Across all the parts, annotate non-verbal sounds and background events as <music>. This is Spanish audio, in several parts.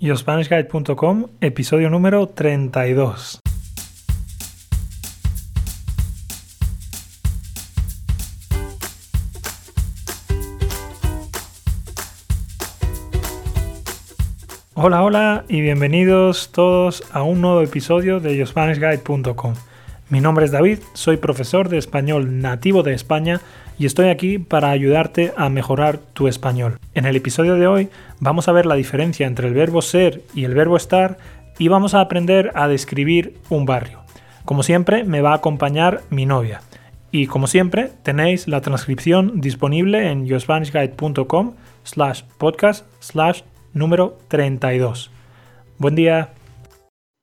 YoSpanishGuide.com, episodio número 32. Hola, hola y bienvenidos todos a un nuevo episodio de YoSpanishGuide.com. Mi nombre es David, soy profesor de español nativo de España y estoy aquí para ayudarte a mejorar tu español. En el episodio de hoy vamos a ver la diferencia entre el verbo ser y el verbo estar y vamos a aprender a describir un barrio. Como siempre me va a acompañar mi novia y como siempre tenéis la transcripción disponible en yourspanishguide.com slash podcast slash número 32. Buen día.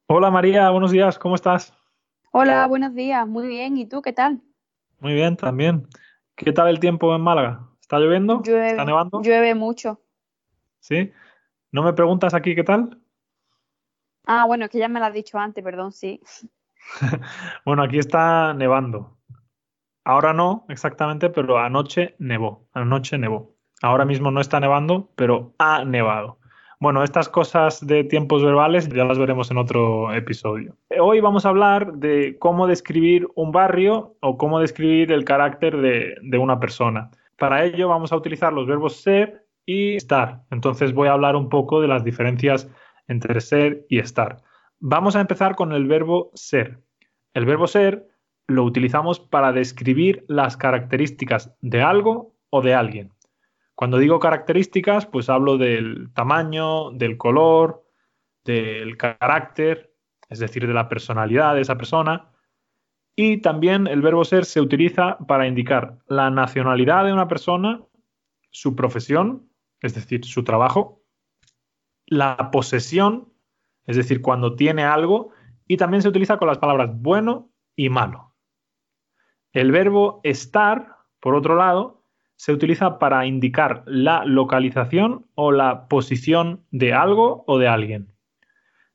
Hola María, buenos días, ¿cómo estás? Hola, buenos días, muy bien, ¿y tú qué tal? Muy bien, también. ¿Qué tal el tiempo en Málaga? ¿Está lloviendo? Llueve, ¿Está nevando? Llueve mucho. ¿Sí? ¿No me preguntas aquí qué tal? Ah, bueno, es que ya me lo has dicho antes, perdón, sí. <laughs> bueno, aquí está nevando. Ahora no exactamente, pero anoche nevó. Anoche nevó. Ahora mismo no está nevando, pero ha nevado. Bueno, estas cosas de tiempos verbales ya las veremos en otro episodio. Hoy vamos a hablar de cómo describir un barrio o cómo describir el carácter de, de una persona. Para ello vamos a utilizar los verbos ser y estar. Entonces voy a hablar un poco de las diferencias entre ser y estar. Vamos a empezar con el verbo ser. El verbo ser lo utilizamos para describir las características de algo o de alguien. Cuando digo características, pues hablo del tamaño, del color, del carácter, es decir, de la personalidad de esa persona. Y también el verbo ser se utiliza para indicar la nacionalidad de una persona, su profesión, es decir, su trabajo, la posesión, es decir, cuando tiene algo, y también se utiliza con las palabras bueno y malo. El verbo estar, por otro lado, se utiliza para indicar la localización o la posición de algo o de alguien.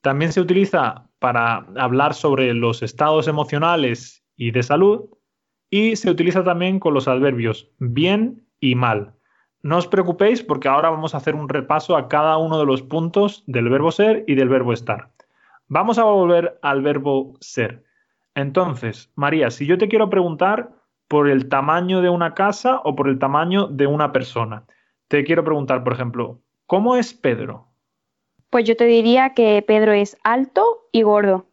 También se utiliza para hablar sobre los estados emocionales y de salud y se utiliza también con los adverbios bien y mal. No os preocupéis porque ahora vamos a hacer un repaso a cada uno de los puntos del verbo ser y del verbo estar. Vamos a volver al verbo ser. Entonces, María, si yo te quiero preguntar por el tamaño de una casa o por el tamaño de una persona. Te quiero preguntar, por ejemplo, ¿cómo es Pedro? Pues yo te diría que Pedro es alto y gordo.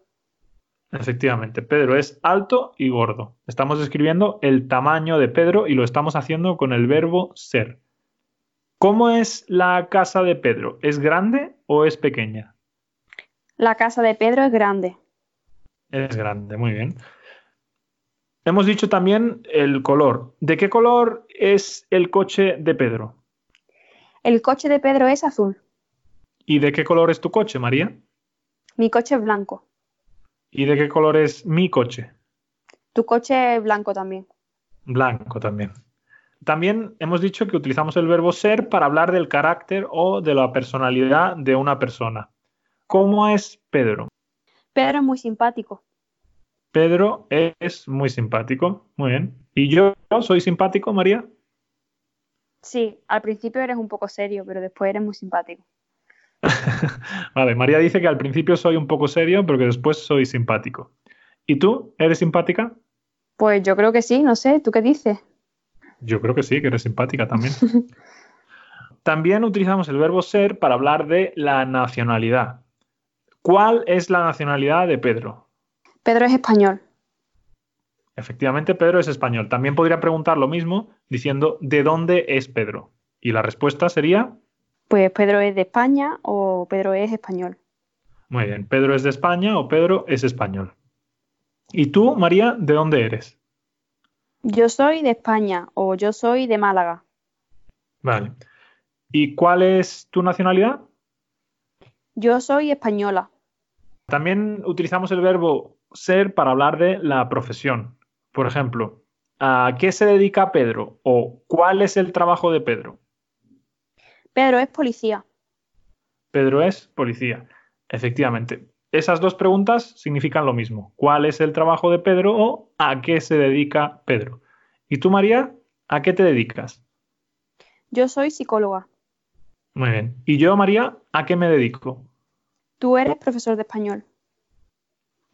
Efectivamente, Pedro es alto y gordo. Estamos describiendo el tamaño de Pedro y lo estamos haciendo con el verbo ser. ¿Cómo es la casa de Pedro? ¿Es grande o es pequeña? La casa de Pedro es grande. Es grande, muy bien. Hemos dicho también el color. ¿De qué color es el coche de Pedro? El coche de Pedro es azul. ¿Y de qué color es tu coche, María? Mi coche es blanco. ¿Y de qué color es mi coche? Tu coche es blanco también. Blanco también. También hemos dicho que utilizamos el verbo ser para hablar del carácter o de la personalidad de una persona. ¿Cómo es Pedro? Pedro es muy simpático. Pedro es muy simpático. Muy bien. ¿Y yo soy simpático, María? Sí, al principio eres un poco serio, pero después eres muy simpático. <laughs> vale, María dice que al principio soy un poco serio, pero que después soy simpático. ¿Y tú? ¿Eres simpática? Pues yo creo que sí, no sé, ¿tú qué dices? Yo creo que sí, que eres simpática también. <laughs> también utilizamos el verbo ser para hablar de la nacionalidad. ¿Cuál es la nacionalidad de Pedro? Pedro es español. Efectivamente, Pedro es español. También podría preguntar lo mismo diciendo ¿de dónde es Pedro? Y la respuesta sería... Pues Pedro es de España o Pedro es español. Muy bien, Pedro es de España o Pedro es español. ¿Y tú, María, de dónde eres? Yo soy de España o yo soy de Málaga. Vale. ¿Y cuál es tu nacionalidad? Yo soy española. También utilizamos el verbo ser para hablar de la profesión. Por ejemplo, ¿a qué se dedica Pedro? ¿O cuál es el trabajo de Pedro? Pedro es policía. Pedro es policía. Efectivamente. Esas dos preguntas significan lo mismo. ¿Cuál es el trabajo de Pedro o a qué se dedica Pedro? ¿Y tú, María, a qué te dedicas? Yo soy psicóloga. Muy bien. ¿Y yo, María, a qué me dedico? Tú eres profesor de español.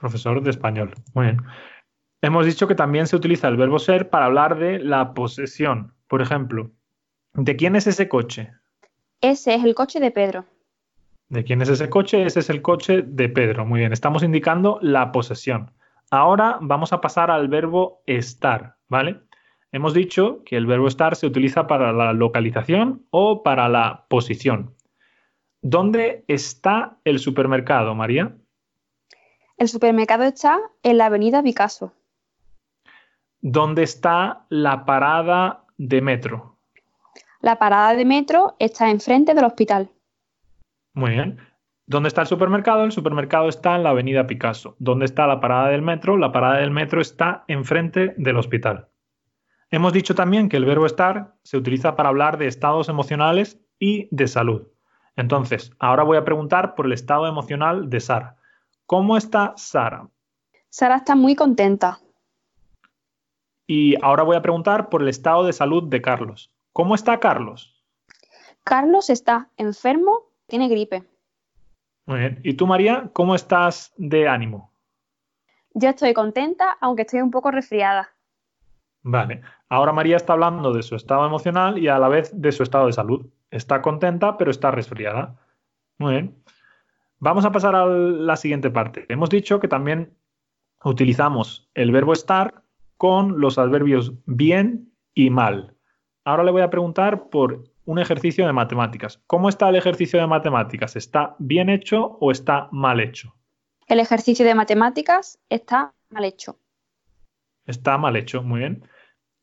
Profesor de español. Muy bien. Hemos dicho que también se utiliza el verbo ser para hablar de la posesión. Por ejemplo, ¿de quién es ese coche? Ese es el coche de Pedro. ¿De quién es ese coche? Ese es el coche de Pedro. Muy bien, estamos indicando la posesión. Ahora vamos a pasar al verbo estar, ¿vale? Hemos dicho que el verbo estar se utiliza para la localización o para la posición. ¿Dónde está el supermercado, María? El supermercado está en la avenida Picasso. ¿Dónde está la parada de metro? La parada de metro está enfrente del hospital. Muy bien. ¿Dónde está el supermercado? El supermercado está en la avenida Picasso. ¿Dónde está la parada del metro? La parada del metro está enfrente del hospital. Hemos dicho también que el verbo estar se utiliza para hablar de estados emocionales y de salud. Entonces, ahora voy a preguntar por el estado emocional de Sara. ¿Cómo está Sara? Sara está muy contenta. Y ahora voy a preguntar por el estado de salud de Carlos. ¿Cómo está Carlos? Carlos está enfermo, tiene gripe. Muy bien. ¿Y tú, María, cómo estás de ánimo? Yo estoy contenta, aunque estoy un poco resfriada. Vale. Ahora María está hablando de su estado emocional y a la vez de su estado de salud. Está contenta, pero está resfriada. Muy bien. Vamos a pasar a la siguiente parte. Hemos dicho que también utilizamos el verbo estar con los adverbios bien y mal. Ahora le voy a preguntar por un ejercicio de matemáticas. ¿Cómo está el ejercicio de matemáticas? ¿Está bien hecho o está mal hecho? El ejercicio de matemáticas está mal hecho. Está mal hecho, muy bien.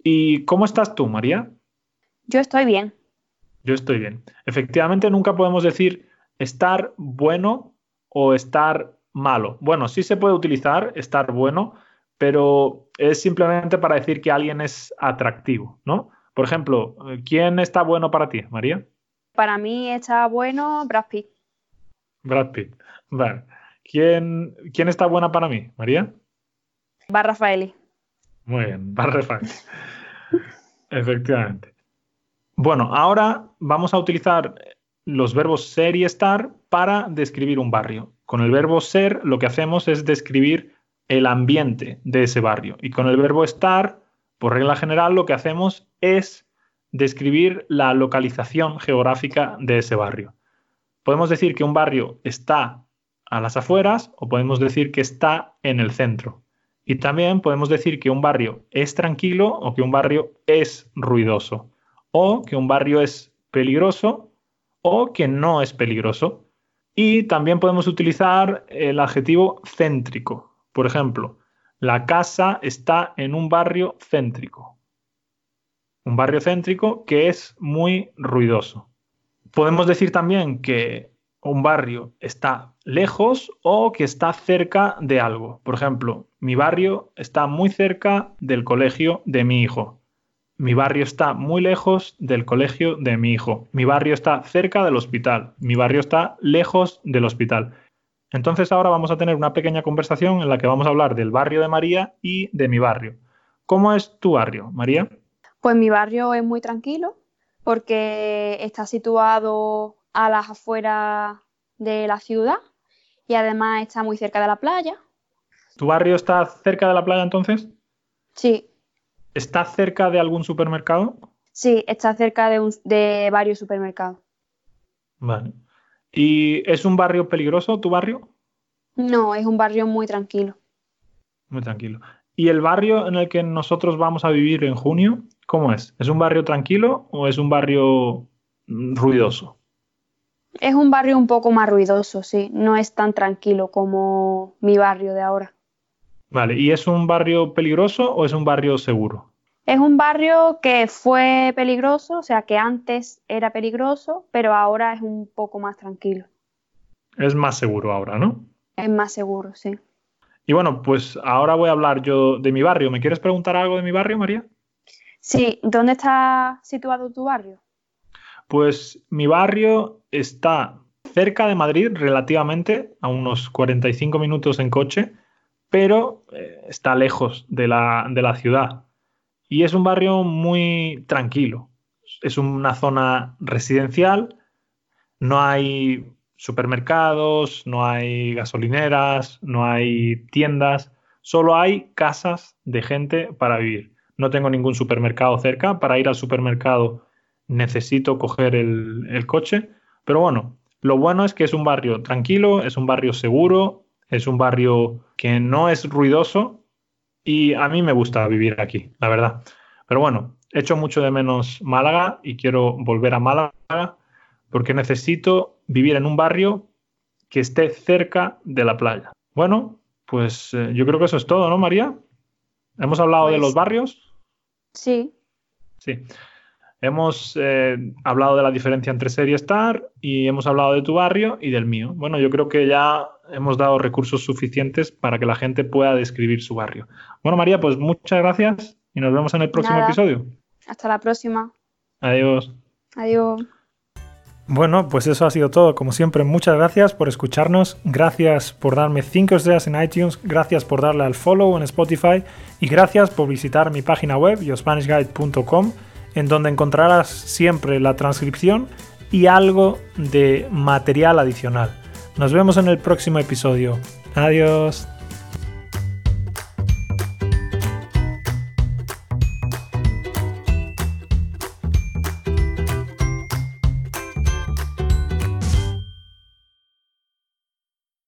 ¿Y cómo estás tú, María? Yo estoy bien. Yo estoy bien. Efectivamente, nunca podemos decir estar bueno o estar malo. Bueno, sí se puede utilizar estar bueno, pero es simplemente para decir que alguien es atractivo, ¿no? Por ejemplo, ¿quién está bueno para ti, María? Para mí está bueno Brad Pitt. Brad Pitt. Vale. ¿Quién, ¿Quién está buena para mí, María? Va Rafaeli. Muy bien, va Rafaeli. Efectivamente. Bueno, ahora vamos a utilizar los verbos ser y estar para describir un barrio. Con el verbo ser lo que hacemos es describir el ambiente de ese barrio. Y con el verbo estar, por regla general, lo que hacemos es describir la localización geográfica de ese barrio. Podemos decir que un barrio está a las afueras o podemos decir que está en el centro. Y también podemos decir que un barrio es tranquilo o que un barrio es ruidoso. O que un barrio es peligroso o que no es peligroso. Y también podemos utilizar el adjetivo céntrico. Por ejemplo, la casa está en un barrio céntrico. Un barrio céntrico que es muy ruidoso. Podemos decir también que un barrio está lejos o que está cerca de algo. Por ejemplo, mi barrio está muy cerca del colegio de mi hijo. Mi barrio está muy lejos del colegio de mi hijo. Mi barrio está cerca del hospital. Mi barrio está lejos del hospital. Entonces ahora vamos a tener una pequeña conversación en la que vamos a hablar del barrio de María y de mi barrio. ¿Cómo es tu barrio, María? Pues mi barrio es muy tranquilo porque está situado a las afueras de la ciudad y además está muy cerca de la playa. ¿Tu barrio está cerca de la playa entonces? Sí. ¿Está cerca de algún supermercado? Sí, está cerca de, de varios supermercados. Vale. ¿Y es un barrio peligroso tu barrio? No, es un barrio muy tranquilo. Muy tranquilo. ¿Y el barrio en el que nosotros vamos a vivir en junio, cómo es? ¿Es un barrio tranquilo o es un barrio mm, ruidoso? Es un barrio un poco más ruidoso, sí. No es tan tranquilo como mi barrio de ahora. Vale, ¿y es un barrio peligroso o es un barrio seguro? Es un barrio que fue peligroso, o sea que antes era peligroso, pero ahora es un poco más tranquilo. Es más seguro ahora, ¿no? Es más seguro, sí. Y bueno, pues ahora voy a hablar yo de mi barrio. ¿Me quieres preguntar algo de mi barrio, María? Sí, ¿dónde está situado tu barrio? Pues mi barrio está cerca de Madrid, relativamente, a unos 45 minutos en coche, pero eh, está lejos de la, de la ciudad. Y es un barrio muy tranquilo. Es una zona residencial, no hay supermercados, no hay gasolineras, no hay tiendas, solo hay casas de gente para vivir. No tengo ningún supermercado cerca. Para ir al supermercado necesito coger el, el coche. Pero bueno, lo bueno es que es un barrio tranquilo, es un barrio seguro, es un barrio que no es ruidoso y a mí me gusta vivir aquí, la verdad. Pero bueno, echo mucho de menos Málaga y quiero volver a Málaga porque necesito vivir en un barrio que esté cerca de la playa. Bueno, pues eh, yo creo que eso es todo, ¿no, María? ¿Hemos hablado de Pues- los barrios? Sí, Sí. Hemos eh, hablado de la diferencia entre serie Star y hemos hablado de tu barrio y del mío. Bueno, yo creo que ya hemos dado recursos suficientes para que la gente pueda describir su barrio. Bueno, María, pues muchas gracias y nos vemos en el próximo Nada. episodio. hasta la próxima. Adiós. Adiós. Bueno, pues eso ha sido todo. Como siempre, muchas gracias por escucharnos. Gracias por darme 5 estrellas en iTunes. Gracias por darle al follow en Spotify. Y gracias por visitar mi página web, yospanishguide.com, en donde encontrarás siempre la transcripción y algo de material adicional. Nos vemos en el próximo episodio. Adiós.